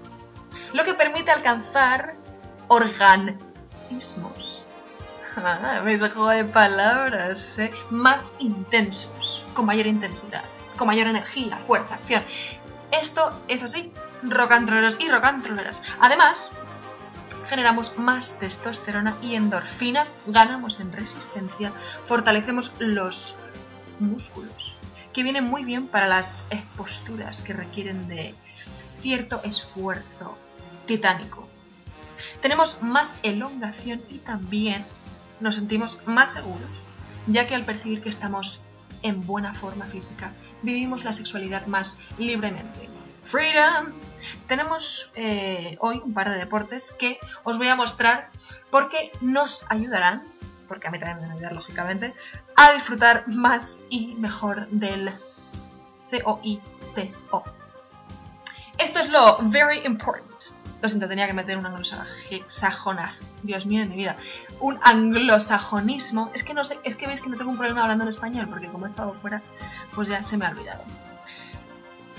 Lo que permite alcanzar organismos. Ah, ¿Veis el juego de palabras? eh? Más intensos, con mayor intensidad, con mayor energía, fuerza, acción. Esto es así, rocantroleros y rocantroleras. Además, generamos más testosterona y endorfinas, ganamos en resistencia, fortalecemos los músculos, que vienen muy bien para las posturas que requieren de cierto esfuerzo titánico. Tenemos más elongación y también nos sentimos más seguros, ya que al percibir que estamos en buena forma física, vivimos la sexualidad más libremente. Freedom. Tenemos eh, hoy un par de deportes que os voy a mostrar porque nos ayudarán, porque a mí también me van a ayudar lógicamente, a disfrutar más y mejor del COITO. Esto es lo very important. Lo siento, tenía que meter un anglosajonas. Dios mío de mi vida. Un anglosajonismo. Es que no sé, es que veis que no tengo un problema hablando en español, porque como he estado fuera, pues ya se me ha olvidado.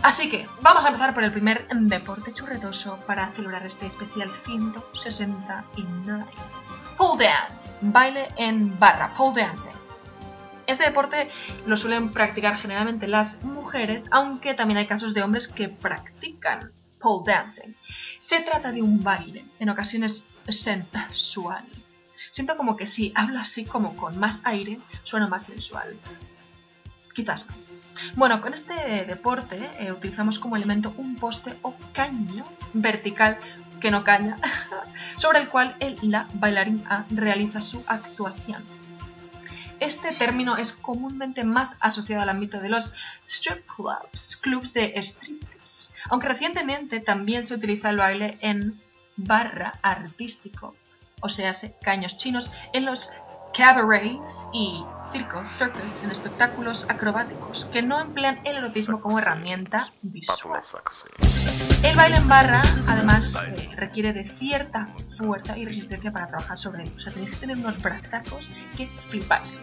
Así que vamos a empezar por el primer deporte churretoso para celebrar este especial 169. Pole dance, baile en barra, pole dancing. Este deporte lo suelen practicar generalmente las mujeres, aunque también hay casos de hombres que practican pole dancing. Se trata de un baile, en ocasiones sensual. Siento como que si hablo así como con más aire, suena más sensual. Quizás no. Bueno, con este deporte eh, utilizamos como elemento un poste o caño vertical que no caña, sobre el cual el la bailarina realiza su actuación. Este término es comúnmente más asociado al ámbito de los strip clubs, clubs de striptease, aunque recientemente también se utiliza el baile en barra artístico, o sea, caños chinos, en los cabarets y circos, circus, en espectáculos acrobáticos que no emplean el erotismo como herramienta visual. El baile en barra, además, eh, requiere de cierta fuerza y resistencia para trabajar sobre él. O sea, tenéis que tener unos brazos que flipáis.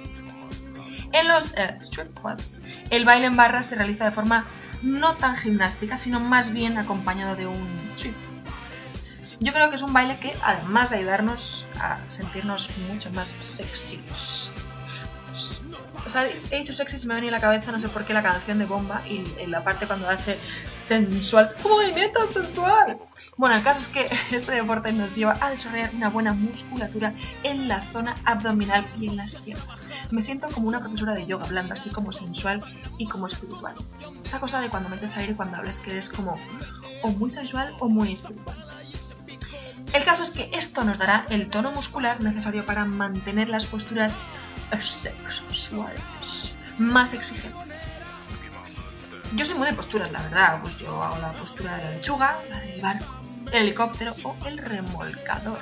En los eh, strip clubs, el baile en barra se realiza de forma no tan gimnástica, sino más bien acompañado de un striptease. Yo creo que es un baile que, además de ayudarnos a sentirnos mucho más sexys, o sea, he dicho sexy y se me ha venido a la cabeza, no sé por qué, la canción de Bomba y en la parte cuando hace sensual. ¡Movimiento sensual! Bueno, el caso es que este deporte nos lleva a desarrollar una buena musculatura en la zona abdominal y en las piernas. Me siento como una profesora de yoga, hablando así como sensual y como espiritual. Esta cosa de cuando metes aire y cuando hablas que eres como o muy sensual o muy espiritual. El caso es que esto nos dará el tono muscular necesario para mantener las posturas sexuales más exigentes. Yo soy muy de posturas, la verdad. Pues yo hago la postura de la lechuga, la del barco, el helicóptero o el remolcador.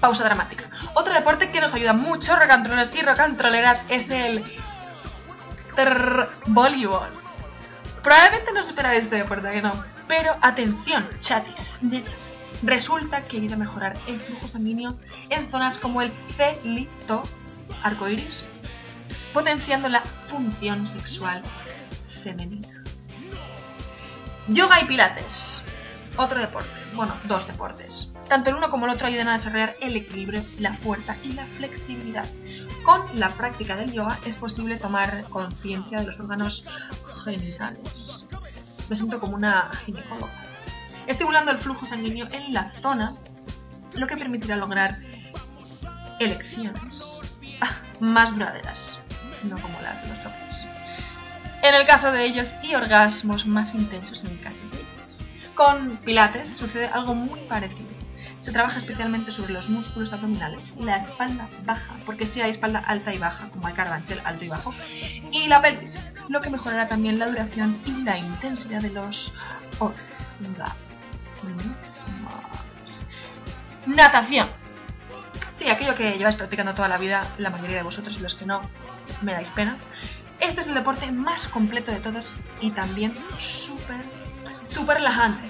Pausa dramática. Otro deporte que nos ayuda mucho, rocantroles y rocantroleras, es el trrr, voleibol. Probablemente no esperáis este deporte, que no. Pero atención, chatis, netas. Resulta que ayuda a mejorar el flujo sanguíneo en zonas como el celito, arcoiris, potenciando la función sexual femenina. Yoga y pilates. Otro deporte. Bueno, dos deportes. Tanto el uno como el otro ayudan a desarrollar el equilibrio, la fuerza y la flexibilidad. Con la práctica del yoga es posible tomar conciencia de los órganos genitales. Me siento como una ginecóloga. Estimulando el flujo sanguíneo en la zona, lo que permitirá lograr elecciones ah, más duraderas, no como las de nuestro. En el caso de ellos y orgasmos más intensos en el caso de ellos. Con Pilates sucede algo muy parecido. Se trabaja especialmente sobre los músculos abdominales, la espalda baja, porque si hay espalda alta y baja, como hay carabanchel alto y bajo, y la pelvis, lo que mejorará también la duración y la intensidad de los orgasmos. Natación. Sí, aquello que lleváis practicando toda la vida, la mayoría de vosotros, y los que no, me dais pena. Este es el deporte más completo de todos y también súper, súper relajante.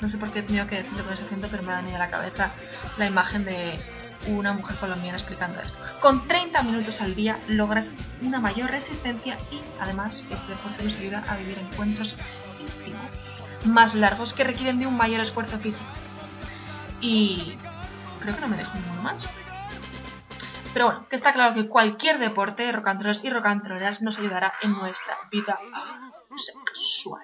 No sé por qué he tenido que decirlo con ese acento, pero me ha venido a la cabeza la imagen de una mujer colombiana explicando esto. Con 30 minutos al día logras una mayor resistencia y además este deporte nos ayuda a vivir encuentros íntimos más largos que requieren de un mayor esfuerzo físico. Y creo que no me dejo ninguno más. Pero bueno, que está claro que cualquier deporte, rocantroles y rocantroleras, nos ayudará en nuestra vida sexual.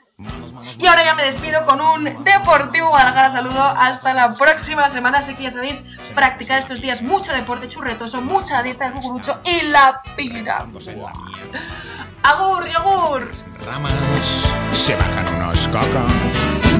Y ahora ya me despido con un deportivo Guadalajara saludo. Hasta la próxima semana. Así que ya sabéis, practicar estos días mucho deporte churretoso, mucha dieta de cucurucho y la pira. Agur y agur. ramas se bajan unos cocos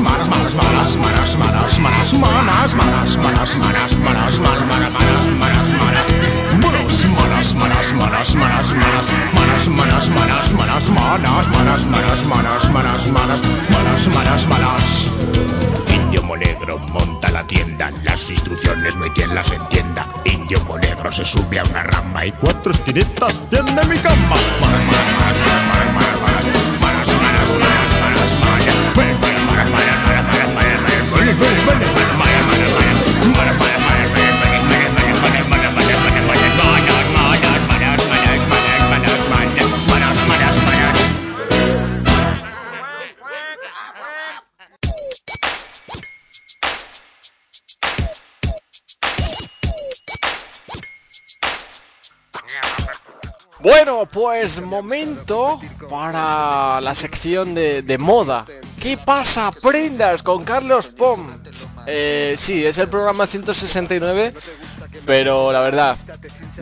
manos, manos, manos, manos, manos, manos. Manos, manos, manos, manos, manos, manos, manos, manos, manos, manos, manos, manos, manos, manos, manos, se sube a una rama y cuatro esquinitas tiene mi cama. Bueno, pues momento para la sección de, moda. ¿Qué pasa, prendas? Con Carlos Pons. Eh, sí, es el programa 169, pero la verdad,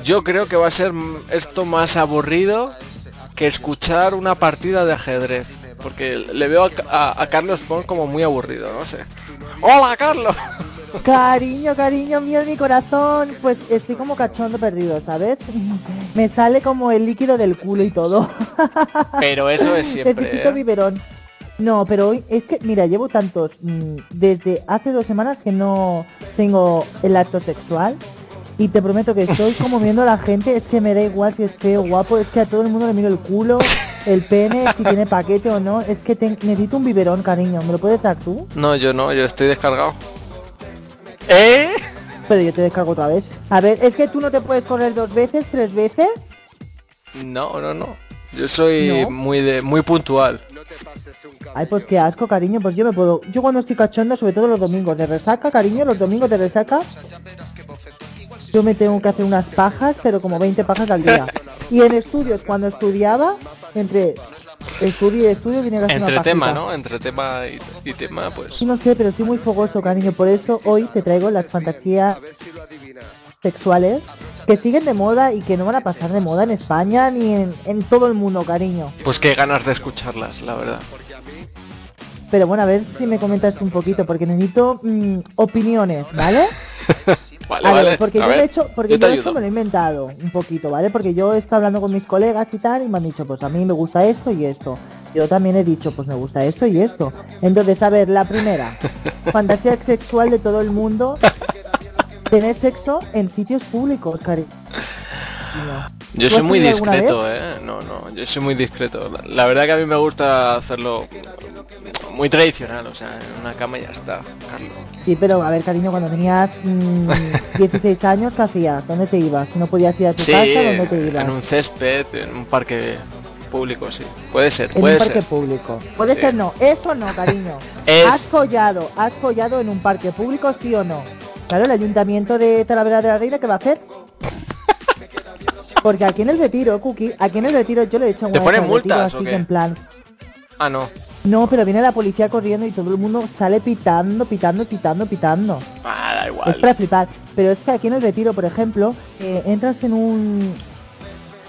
yo creo que va a ser esto más aburrido que escuchar una partida de ajedrez. Porque le veo a, a- a Carlos Pons como muy aburrido, no sé. ¡Hola, Carlos! Cariño, cariño mío de mi corazón, pues estoy como cachondo perdido, ¿sabes? Me sale como el líquido del culo y todo. Pero eso es siempre, Necesito ¿eh? biberón. No, pero hoy es que, mira, llevo tantos, mm, desde hace dos semanas que no tengo el acto sexual y te prometo que estoy como viendo a la gente, es que me da igual si es feo, guapo, es que a todo el mundo le miro el culo, el pene, si tiene paquete o no, es que te- necesito un biberón, cariño, ¿me lo puedes dar tú? No, yo no, yo estoy descargado. ¿Eh? Pero yo te descargo otra vez. A ver, es que tú no te puedes correr dos veces, tres veces. No, no, no. Yo soy No. muy de muy puntual. Ay, pues qué asco, cariño, pues yo me puedo... Yo cuando estoy cachonda, sobre todo los domingos de resaca, cariño, los domingos de resaca, yo me tengo que hacer unas pajas, pero como 20 pajas al día. Y en estudios, cuando estudiaba, entre estudio y estudio tenía que hacer Entre una tema, pajita. ¿no? Entre tema y, y tema, pues. No sé, pero estoy muy fogoso, cariño. Por eso hoy te traigo las fantasías sexuales que siguen de moda y que no van a pasar de moda en España ni en, en todo el mundo, cariño. Pues qué ganas de escucharlas, la verdad. Pero bueno, a ver si me comentas un poquito, porque necesito mm, opiniones, ¿vale? Vale, a ver, porque yo, ver, he hecho, porque yo yo ayudo. me lo he inventado un poquito, ¿vale? Porque yo he estado hablando con mis colegas y tal, y me han dicho, pues a mí me gusta esto y esto. Yo también he dicho, pues me gusta esto y esto. Entonces, a ver, la primera, fantasía sexual de todo el mundo, tener sexo en sitios públicos, cariño. Yo ¿Tú soy muy discreto? ¿eh? No, no, yo soy muy discreto. La, la verdad que a mí me gusta hacerlo muy tradicional, o sea, en una cama y ya está, Carlos. Sí, pero a ver, cariño, cuando tenías mm, 16 años, ¿qué hacías? ¿Dónde te ibas? No podías ir a tu Sí, casa, ¿dónde te ibas? en un césped, en un parque público, sí. Puede ser, En puede un parque ser. público. Puede Sí. ser no, eso no, cariño. Es- ¿Has follado, has follado en un parque público, sí o no? Claro, el ayuntamiento de Talavera de la Reina, ¿qué va a hacer? Porque aquí en el retiro, Cookie, aquí en el retiro yo le he hecho ¿Te una ponen vez al retiro multas o así qué? que en plan, Ah, no. no, pero viene la policía corriendo y todo el mundo sale pitando, pitando, pitando, pitando. Ah, da Es igual. para flipar. Pero es que aquí en el retiro, por ejemplo, eh, entras en un...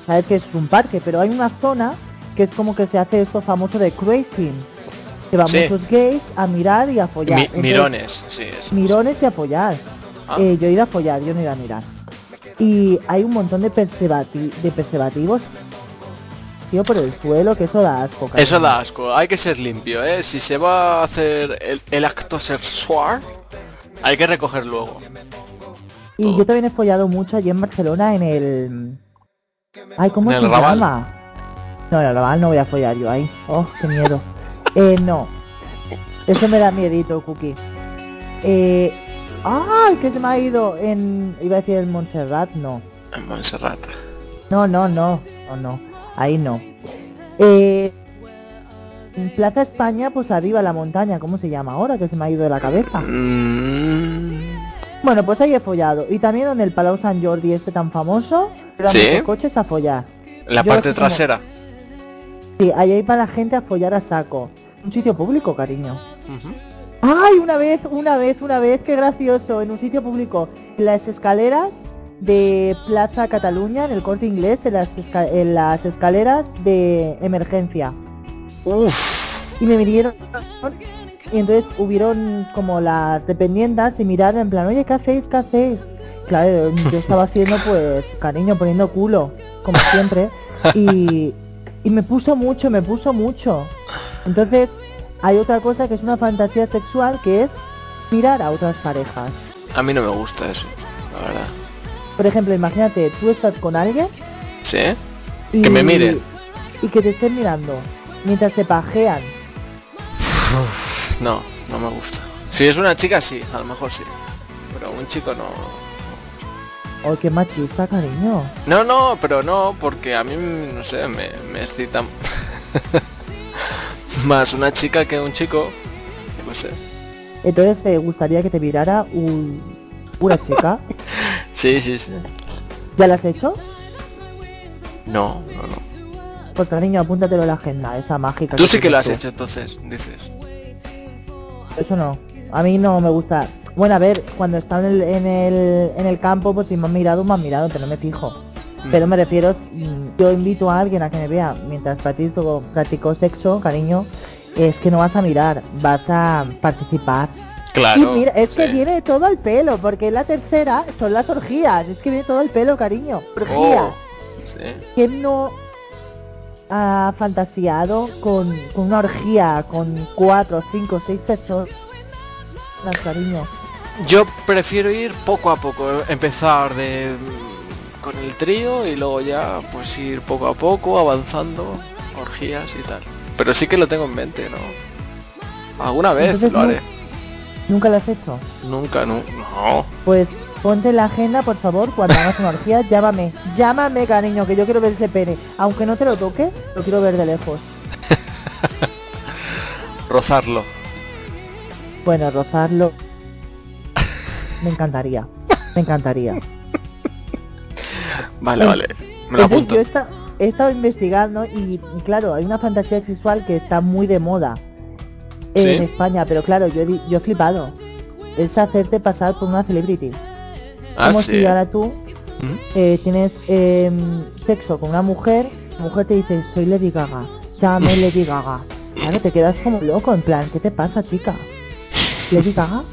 Sabes que es un parque, pero hay una zona que es como que se hace esto famoso de cruising. Que van Sí. muchos gays a mirar y a follar. Mi- Entonces, mirones, sí, eso. Mirones y a follar. Ah. Eh, yo he ido a follar, yo no he ido a mirar. Y hay un montón de, preservati- de preservativos, tío, por el suelo, que eso da asco. Eso da asco, hay que ser limpio, ¿eh? Si se va a hacer el, el acto sexual, hay que recoger luego. Y yo también he follado mucho allí en Barcelona en el... Ay, ¿cómo En se el Raval. llama? No, en el Raval no voy a follar yo ahí. Oh, qué miedo. eh, no. Eso me da miedito, Cookie. Eh... ¡Ay, que se me ha ido! En... Iba a decir el Montserrat, no. En Montserrat. No, no, no. No, no. Ahí no. Eh... En Plaza España, pues arriba la montaña, ¿cómo se llama ahora? Que se me ha ido de la cabeza. Mm, Bueno, pues ahí he follado. Y también en el Palau San Jordi este tan famoso, Sí. coches a follar. la Yo parte como- trasera. Sí, ahí hay para la gente a follar a saco. Un sitio público, cariño. ¡Ay, una vez, una vez, una vez! ¡Qué gracioso! En un sitio público. Las escaleras de Plaza Cataluña, en el corte inglés, en las, esca- en las escaleras de emergencia. Y me vinieron y entonces hubieron como las dependientas y miraron en plan, oye, ¿qué hacéis? ¿Qué hacéis? Claro, yo estaba haciendo pues cariño, poniendo culo, como siempre. Y, y me puso mucho, me puso mucho. Entonces, hay otra cosa que es una fantasía sexual que es mirar a otras parejas. A mí no me gusta eso, la verdad. Por ejemplo, imagínate, tú estás con alguien ¿Sí? y, Que me miren. y que te estén mirando mientras se pajean. No, no me gusta. Si es una chica, sí, a lo mejor sí. Pero un chico no. ¡Oh, qué machista, cariño! No, no, pero no, porque a mí, no sé, me, me excita más una chica que un chico. No sé. Entonces te gustaría que te mirara un- una chica. Sí, sí, sí. ¿Ya la has hecho? No, no, no. Pues cariño, apúntatelo en la agenda, esa mágica. Tú sí que lo has hecho entonces, dices. Eso no. A mí no me gusta. Bueno, a ver, cuando está en el, en el, en el campo, pues si me han mirado, me han mirado, pero no me fijo. Pero me refiero, mm, yo invito a alguien a que me vea mientras practico, practico sexo, cariño, es que no vas a mirar, vas a participar. Claro, Y mira, es que viene todo el pelo, porque la tercera son las orgías, es que viene todo el pelo, cariño. Orgías. Oh, sí. ¿Quién no ha fantaseado con, con una orgía con cuatro, cinco, seis personas, cariño? Yo prefiero ir poco a poco, empezar de con el trío y luego ya pues ir poco a poco avanzando, orgías y tal. Pero sí que lo tengo en mente, ¿no? Alguna vez Entonces, lo haré. ¿Nunca lo has hecho? Nunca, no. No. Pues ponte en la agenda, por favor, cuando hagas una orgía, llámame. Llámame, cariño, que yo quiero ver ese pene. Aunque no te lo toque, lo quiero ver de lejos. Rozarlo. Bueno, rozarlo. Me encantaría. Me encantaría. Vale, vale. Me lo Entonces, apunto. yo he, esta- he estado investigando y, y claro, hay una fantasía sexual que está muy de moda ¿Sí? en España, pero claro, yo yo he flipado. Es hacerte pasar por una celebrity. Ah, Como sí. si ahora tú ¿Mm? eh, tienes em, sexo con una mujer, la mujer te dice, soy Lady Gaga, llámame Lady Gaga. Claro, te quedas como loco, en plan, ¿qué te pasa, chica? ¿Lady Gaga?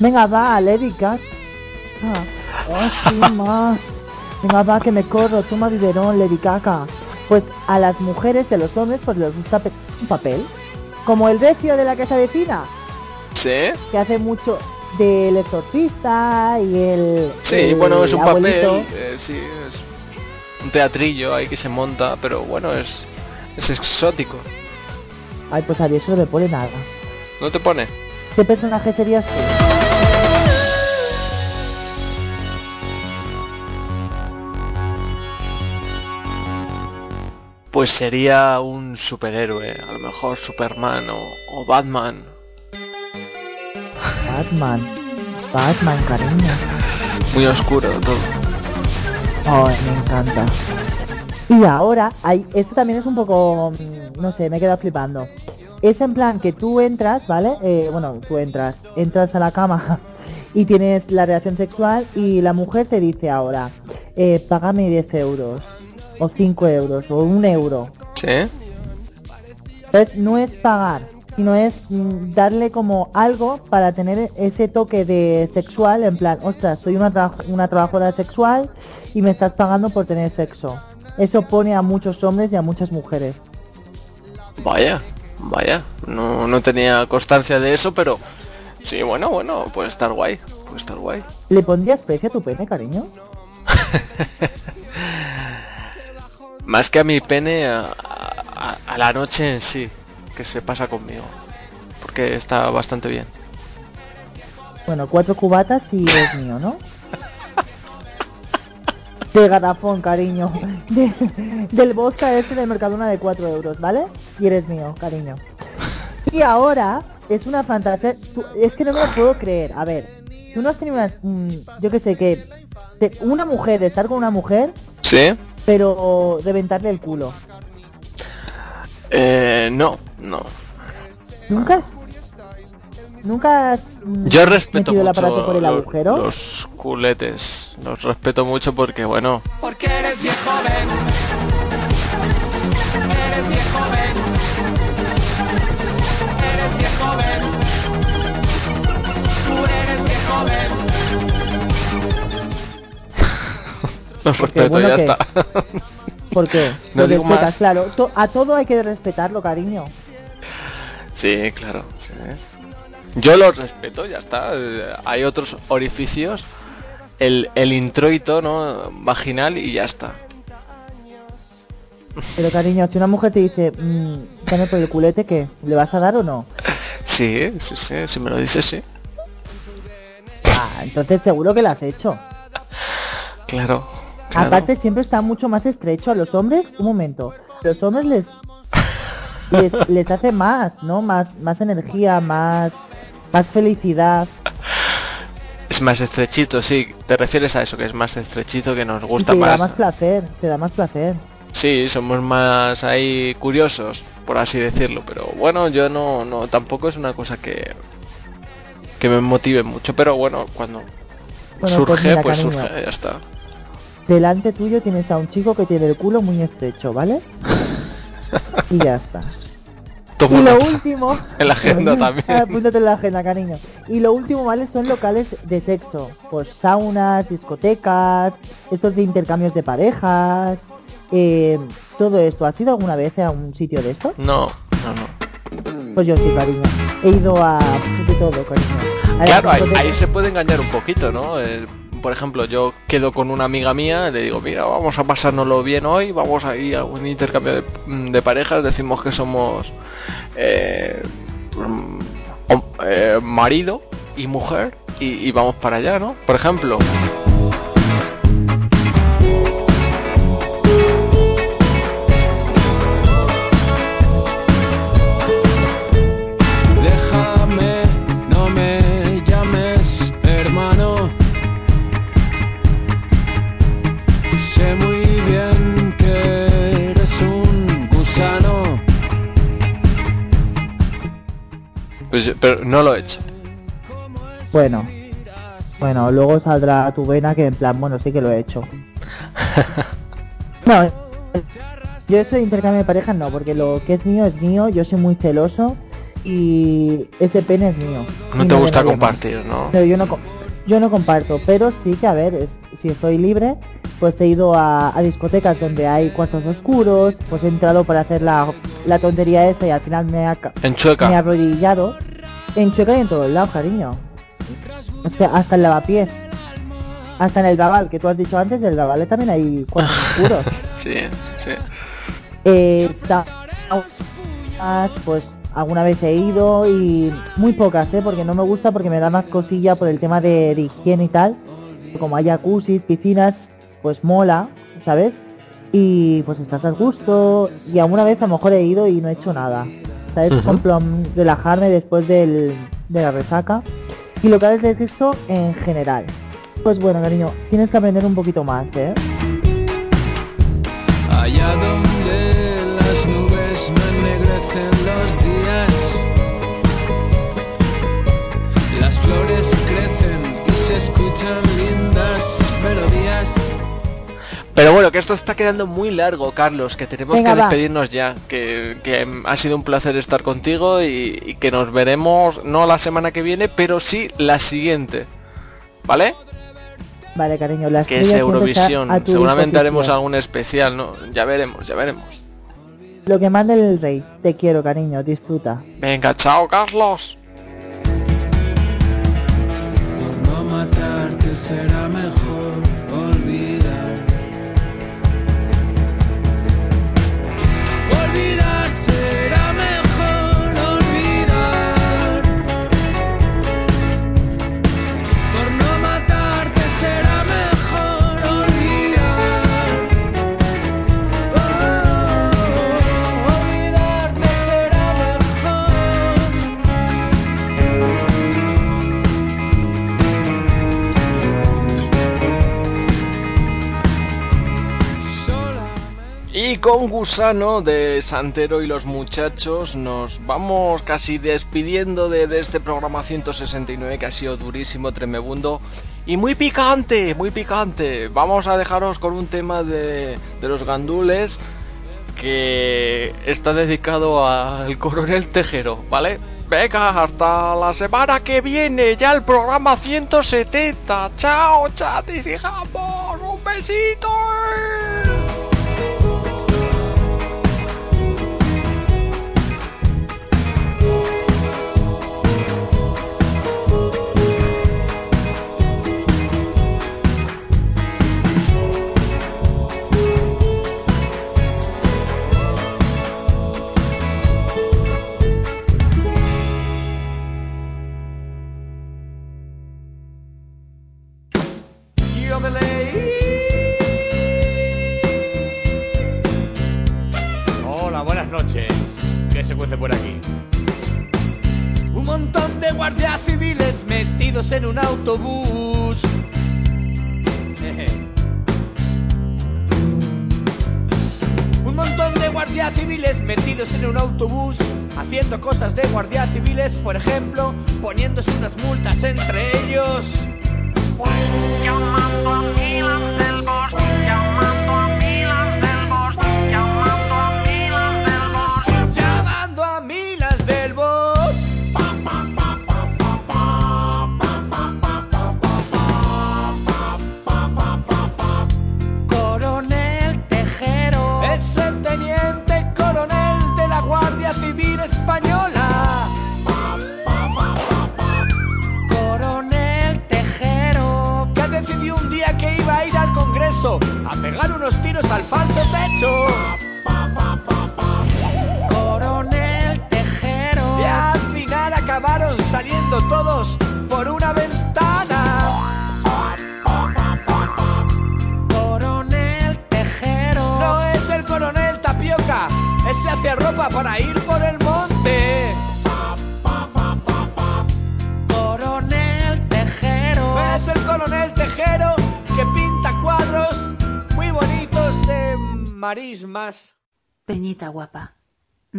Venga, va, Lady Gaga. Oh, sí, más. Venga, va, que me corro, toma biberón, Lady Gaga. Pues a las mujeres y a los hombres pues les gusta un papel. Como el recio de la que se avecina, ¿Sí? que hace mucho del exorcista y el... Sí, el bueno, es un abuelito. papel, eh, sí, es un teatrillo ahí que se monta, pero bueno, es, es exótico. Ay, pues a mí eso no me pone nada. ¿No te pone? ¿Qué personaje serías tú? Pues sería un superhéroe, a lo mejor Superman o, o Batman. Batman. Batman, cariño. Muy oscuro todo. Ay, me encanta. Y ahora, hay, esto también es un poco, mm, no sé, me he quedado flipando. Es en plan que tú entras, ¿vale? Eh, bueno, tú entras, entras a la cama y tienes la relación sexual y la mujer te dice ahora, eh, págame 10 euros, o 5 euros, o un euro. ¿Sí? Entonces no es pagar, sino es mm, darle como algo para tener ese toque de sexual, en plan, ostras, soy una, tra- una trabajadora sexual y me estás pagando por tener sexo. Eso pone a muchos hombres y a muchas mujeres. Vaya, vaya. No, no tenía constancia de eso, pero sí, bueno, bueno, puede estar guay. Puede estar guay. ¿Le pondrías precio a tu pene, cariño? Más que a mi pene, a, a- a la noche en sí, que se pasa conmigo. Porque está bastante bien. Bueno, cuatro cubatas y es mío, ¿no? De garrafón, cariño. De- del vodka este del Mercadona de 4 euros, ¿vale? Y eres mío, cariño. Y ahora es una fantasía. tú- es que no me lo puedo creer. A ver, tú no has tenido unas. mm, yo que sé, que. de- una mujer, de estar con una mujer, ¿Sí? Pero reventarle el culo. Eh, no, no. ¿Nunca has. Nunca has. mm, Yo respeto metido el mucho aparato por el agujero? los culetes. Los respeto mucho porque, bueno, Porque eres viejo respeto, bueno, ya que- está. ¿Por qué? No Lo digo respetas, más. claro. To- a todo hay que respetarlo, cariño. Sí, claro. sí. Yo los respeto, ya está. Eh, Hay otros orificios. El, el introito, ¿no? Vaginal y ya está. Pero cariño, si una mujer te dice, mmm, dame por el culete, ¿qué? ¿Le vas a dar o no? Sí, sí, sí. Si me lo dices, sí. Ah, entonces seguro que lo has hecho. Claro. Claro. Aparte siempre está mucho más estrecho a los hombres. Un momento. Los hombres les les, les hace más, ¿no? Más más energía, más más felicidad. Es más estrechito, sí. Te refieres a eso, que es más estrechito, que nos gusta te da más. más placer, te da más placer. Sí, somos más ahí curiosos, por así decirlo. Pero bueno, yo no, no, tampoco es una cosa que que me motive mucho. Pero bueno, cuando Bueno, surge, pues mira, pues surge, ya está. Delante tuyo tienes a un chico que tiene el culo muy estrecho, ¿vale? Y ya está. Y lo último En la agenda también. Apúntate en la agenda, cariño. Y lo último, ¿vale? Son locales de sexo. Pues saunas, discotecas, estos de intercambios de parejas. eh, todo esto, ¿has ido alguna vez a un sitio de esto? No, no, no. Pues yo sí, cariño. He ido a de todo, cariño. A Claro, ahí, se puede engañar un poquito, ¿no? Por ejemplo, yo quedo con una amiga mía, le digo, mira, vamos a pasárnoslo bien hoy, vamos a ir a un intercambio de, de parejas, decimos que somos eh, mm, eh, marido y mujer y vamos para allá, ¿no? Por ejemplo. Pero no lo he hecho. Bueno. Bueno, luego saldrá tu vena que en plan, bueno, sí que lo he hecho. no, yo eso de intercambio de parejas no, porque lo que es mío es mío, yo soy muy celoso y ese pene es mío. No te gusta compartir, ¿no? Pero yo no, yo no comparto, pero sí que a ver, es- si estoy libre, pues he ido a, a discotecas donde hay cuartos oscuros, pues he entrado para hacer la, la tontería esta y al final me ha, En Chueca. me he arrodillado. En Chueca y en todos lados, cariño. Hasta, hasta el lavapiés. Hasta en el Babal, que tú has dicho antes, del Babal también hay cuartos oscuros. Sí, sí. Eh, pues alguna vez he ido y muy pocas, ¿eh? Porque no me gusta porque me da más cosilla por el tema de, de higiene y tal. Como hay jacuzzis, piscinas, pues mola, ¿sabes? Y pues estás al gusto. Y alguna vez a lo mejor he ido y no he hecho nada. ¿Sabes? Con plan, relajarme después del, de la resaca. Y locales de sexo en general. Pues bueno, cariño, tienes que aprender un poquito más, ¿eh? Allá donde las nubes no ennegrecen los días, las flores crecen y se escuchan Pero bueno, que esto está quedando muy largo, Carlos, que tenemos Venga, que va. despedirnos ya, que, que, ha sido un placer estar contigo y, y que nos veremos no la semana que viene, pero sí la siguiente, ¿vale? Vale, cariño, la Que es Eurovisión, seguramente haremos algún especial, ¿no? Ya veremos, ya veremos. Lo que manda el rey. Te quiero, cariño, disfruta. Venga, chao, Carlos. No matarte será mejor con Gusano de Santero y los muchachos nos vamos casi despidiendo de, este programa 169 que ha sido durísimo, tremebundo y muy picante, muy picante. Vamos a dejaros con un tema de, de los gandules que está dedicado al coronel Tejero, ¿vale? Venga, hasta la semana que viene, ya el programa 170. Chao, chatis y jambos, un besito. Por ejemplo,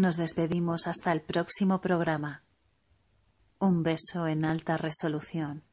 nos despedimos hasta el próximo programa. Un beso en alta resolución.